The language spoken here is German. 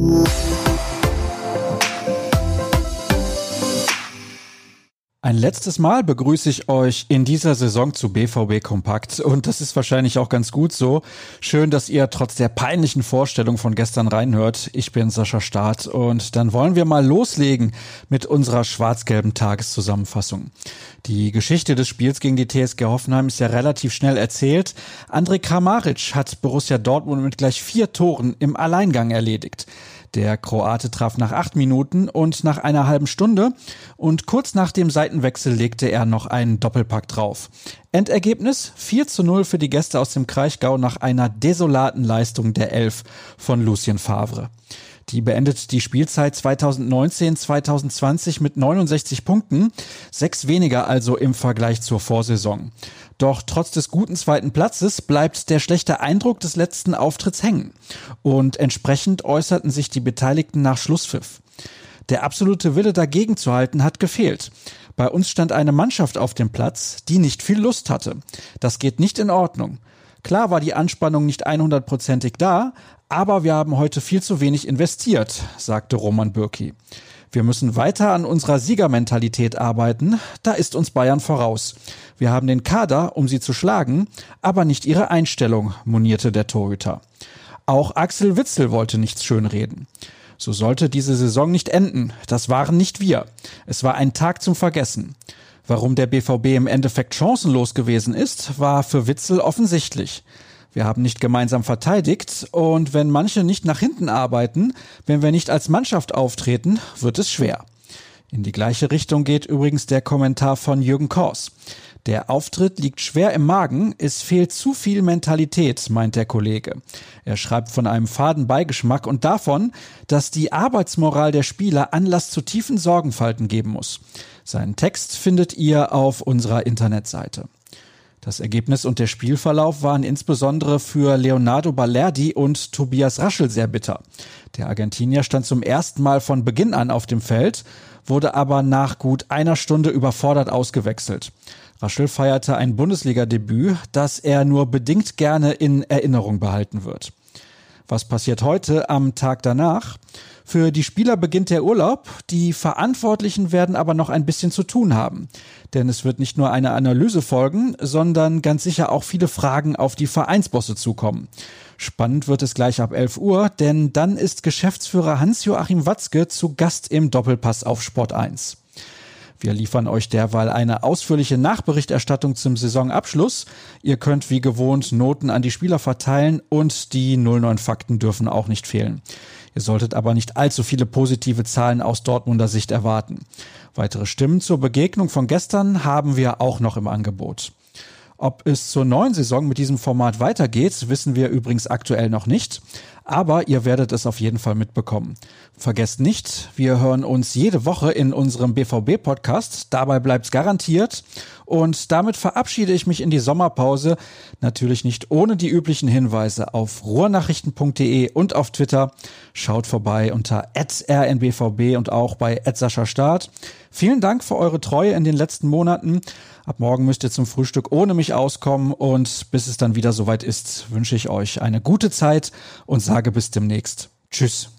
Thank you. Ein letztes Mal begrüße ich euch in dieser Saison zu BVB Kompakt und das ist wahrscheinlich auch ganz gut so. Schön, dass ihr trotz der peinlichen Vorstellung von gestern reinhört. Ich bin Sascha Staat und dann wollen wir mal loslegen mit unserer schwarz-gelben Tageszusammenfassung. Die Geschichte des Spiels gegen die TSG Hoffenheim ist ja relativ schnell erzählt. André Kramaric hat Borussia Dortmund mit gleich vier Toren im Alleingang erledigt. Der Kroate traf nach acht Minuten und nach einer halben Stunde und kurz nach dem Seitenwechsel legte er noch einen Doppelpack drauf. Endergebnis 4 zu 0 für die Gäste aus dem Kraichgau nach einer desolaten Leistung der Elf von Lucien Favre. Die beendet die Spielzeit 2019-2020 mit 69 Punkten, sechs weniger also im Vergleich zur Vorsaison. Doch trotz des guten zweiten Platzes bleibt der schlechte Eindruck des letzten Auftritts hängen. Und entsprechend äußerten sich die Beteiligten nach Schlusspfiff. Der absolute Wille dagegen zu halten hat gefehlt. Bei uns stand eine Mannschaft auf dem Platz, die nicht viel Lust hatte. Das geht nicht in Ordnung. Klar war die Anspannung nicht 100%ig da, aber wir haben heute viel zu wenig investiert, sagte Roman Bürki. Wir müssen weiter an unserer Siegermentalität arbeiten, da ist uns Bayern voraus. Wir haben den Kader, um sie zu schlagen, aber nicht ihre Einstellung, monierte der Torhüter. Auch Axel Witzel wollte nichts schönreden. So sollte diese Saison nicht enden. Das waren nicht wir. Es war ein Tag zum Vergessen. Warum der BVB im Endeffekt chancenlos gewesen ist, war für Witzel offensichtlich. Wir haben nicht gemeinsam verteidigt und wenn manche nicht nach hinten arbeiten, wenn wir nicht als Mannschaft auftreten, wird es schwer. In die gleiche Richtung geht übrigens der Kommentar von Jürgen Kors. Der Auftritt liegt schwer im Magen, es fehlt zu viel Mentalität, meint der Kollege. Er schreibt von einem faden Beigeschmack und davon, dass die Arbeitsmoral der Spieler Anlass zu tiefen Sorgenfalten geben muss. Seinen Text findet ihr auf unserer Internetseite. Das Ergebnis und der Spielverlauf waren insbesondere für Leonardo Balerdi und Tobias Raschel sehr bitter. Der Argentinier stand zum ersten Mal von Beginn an auf dem Feld, wurde aber nach gut einer Stunde überfordert ausgewechselt. Raschel feierte ein Bundesliga-Debüt, das er nur bedingt gerne in Erinnerung behalten wird. Was passiert heute am Tag danach? Für die Spieler beginnt der Urlaub. Die Verantwortlichen werden aber noch ein bisschen zu tun haben. Denn es wird nicht nur eine Analyse folgen, sondern ganz sicher auch viele Fragen auf die Vereinsbosse zukommen. Spannend wird es gleich ab 11 Uhr, denn dann ist Geschäftsführer Hans-Joachim Watzke zu Gast im Doppelpass auf Sport 1. Wir liefern euch derweil eine ausführliche Nachberichterstattung zum Saisonabschluss. Ihr könnt wie gewohnt Noten an die Spieler verteilen und die 09 Fakten dürfen auch nicht fehlen. Ihr solltet aber nicht allzu viele positive Zahlen aus Dortmunder Sicht erwarten. Weitere Stimmen zur Begegnung von gestern haben wir auch noch im Angebot. Ob es zur neuen Saison mit diesem Format weitergeht, wissen wir übrigens aktuell noch nicht aber ihr werdet es auf jeden Fall mitbekommen. Vergesst nicht, wir hören uns jede Woche in unserem BVB-Podcast. Dabei bleibt's garantiert. Und damit verabschiede ich mich in die Sommerpause. Natürlich nicht ohne die üblichen Hinweise auf ruhrnachrichten.de und auf Twitter. Schaut vorbei unter rnbvb und auch bei Start. Vielen Dank für eure Treue in den letzten Monaten. Ab morgen müsst ihr zum Frühstück ohne mich auskommen und bis es dann wieder soweit ist, wünsche ich euch eine gute Zeit und sage bis demnächst. Tschüss.